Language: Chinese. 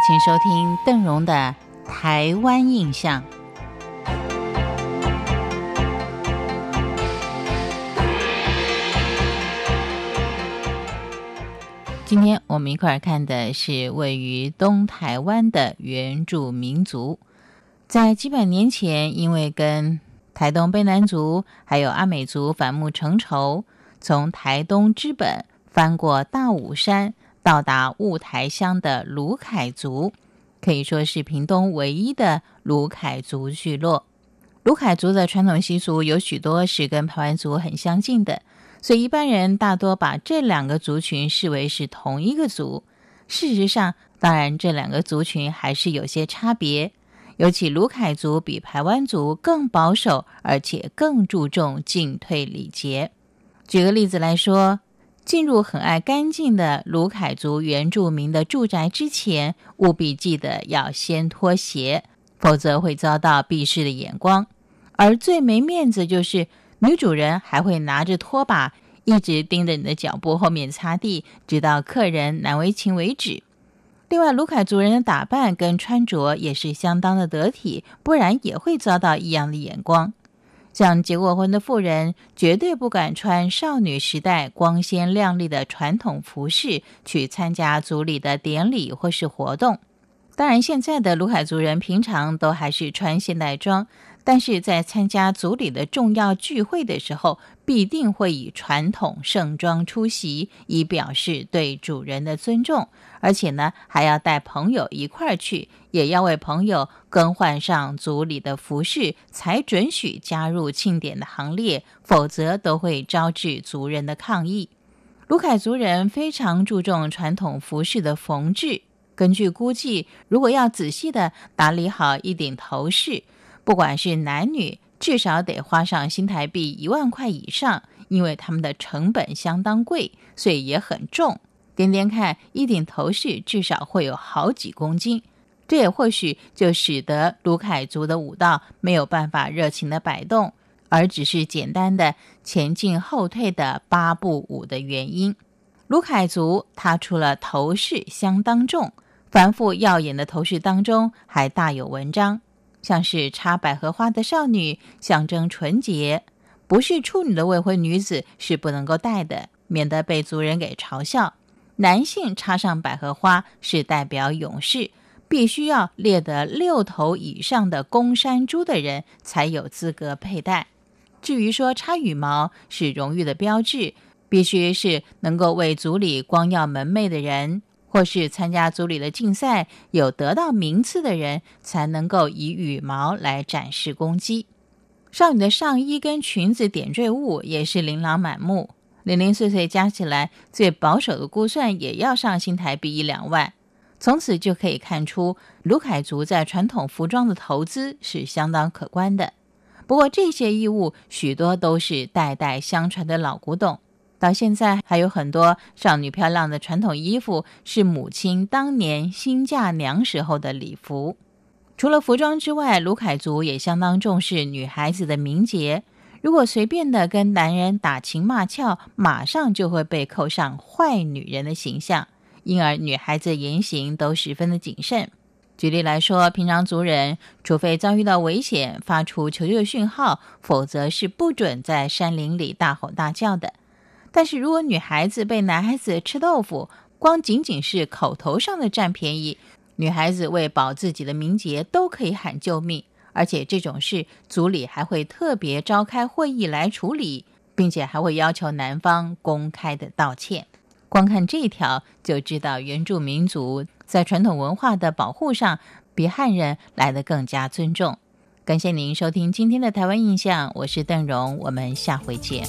请收听邓荣的《台湾印象》。今天我们一块儿看的是位于东台湾的原住民族，在几百年前，因为跟台东卑南族还有阿美族反目成仇，从台东之本翻过大武山，到达雾台乡的卢凯族，可以说是屏东唯一的卢凯族聚落。卢凯族的传统习俗有许多是跟排湾族很相近的。所以一般人大多把这两个族群视为是同一个族。事实上，当然这两个族群还是有些差别。尤其卢凯族比排湾族更保守，而且更注重进退礼节。举个例子来说，进入很爱干净的卢凯族原住民的住宅之前，务必记得要先脱鞋，否则会遭到鄙视的眼光。而最没面子就是。女主人还会拿着拖把，一直盯着你的脚步后面擦地，直到客人难为情为止。另外，卢凯族人的打扮跟穿着也是相当的得体，不然也会遭到异样的眼光。像结过婚的妇人，绝对不敢穿少女时代光鲜亮丽的传统服饰去参加族里的典礼或是活动。当然，现在的卢凯族人平常都还是穿现代装。但是在参加族里的重要聚会的时候，必定会以传统盛装出席，以表示对主人的尊重。而且呢，还要带朋友一块儿去，也要为朋友更换上族里的服饰，才准许加入庆典的行列，否则都会招致族人的抗议。卢凯族人非常注重传统服饰的缝制，根据估计，如果要仔细的打理好一顶头饰。不管是男女，至少得花上新台币一万块以上，因为他们的成本相当贵，所以也很重。点点看，一顶头饰至少会有好几公斤，这也或许就使得卢凯族的舞蹈没有办法热情的摆动，而只是简单的前进后退的八步舞的原因。卢凯族他除了头饰相当重，繁复耀眼的头饰当中还大有文章。像是插百合花的少女，象征纯洁；不是处女的未婚女子是不能够戴的，免得被族人给嘲笑。男性插上百合花是代表勇士，必须要猎得六头以上的公山猪的人才有资格佩戴。至于说插羽毛是荣誉的标志，必须是能够为族里光耀门楣的人。或是参加组里的竞赛有得到名次的人，才能够以羽毛来展示攻击。少女的上衣跟裙子点缀物也是琳琅满目，零零碎碎加起来，最保守的估算也要上新台币一两万。从此就可以看出，卢凯族在传统服装的投资是相当可观的。不过这些衣物许多都是代代相传的老古董。到现在还有很多少女漂亮的传统衣服是母亲当年新嫁娘时候的礼服。除了服装之外，卢凯族也相当重视女孩子的名节。如果随便的跟男人打情骂俏，马上就会被扣上坏女人的形象。因而女孩子言行都十分的谨慎。举例来说，平常族人除非遭遇到危险，发出求救讯号，否则是不准在山林里大吼大叫的。但是如果女孩子被男孩子吃豆腐，光仅仅是口头上的占便宜，女孩子为保自己的名节都可以喊救命，而且这种事组里还会特别召开会议来处理，并且还会要求男方公开的道歉。光看这一条就知道原住民族在传统文化的保护上比汉人来得更加尊重。感谢您收听今天的台湾印象，我是邓荣，我们下回见。